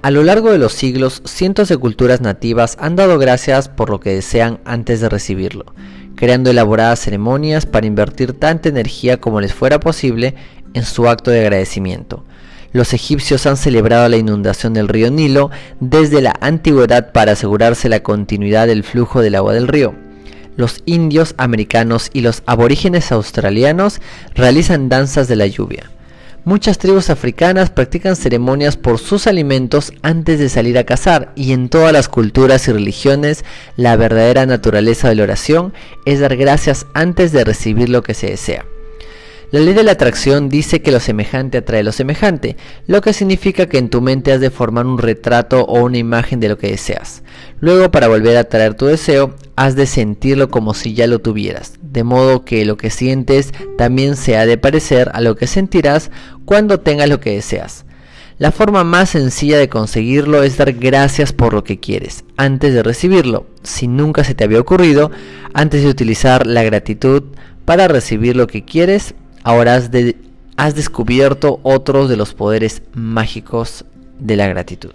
A lo largo de los siglos, cientos de culturas nativas han dado gracias por lo que desean antes de recibirlo, creando elaboradas ceremonias para invertir tanta energía como les fuera posible en su acto de agradecimiento. Los egipcios han celebrado la inundación del río Nilo desde la antigüedad para asegurarse la continuidad del flujo del agua del río. Los indios americanos y los aborígenes australianos realizan danzas de la lluvia. Muchas tribus africanas practican ceremonias por sus alimentos antes de salir a cazar y en todas las culturas y religiones la verdadera naturaleza de la oración es dar gracias antes de recibir lo que se desea. La ley de la atracción dice que lo semejante atrae lo semejante, lo que significa que en tu mente has de formar un retrato o una imagen de lo que deseas. Luego, para volver a atraer tu deseo, has de sentirlo como si ya lo tuvieras, de modo que lo que sientes también se ha de parecer a lo que sentirás cuando tengas lo que deseas. La forma más sencilla de conseguirlo es dar gracias por lo que quieres, antes de recibirlo, si nunca se te había ocurrido, antes de utilizar la gratitud para recibir lo que quieres, ahora has, descubierto otros de los poderes mágicos de la gratitud.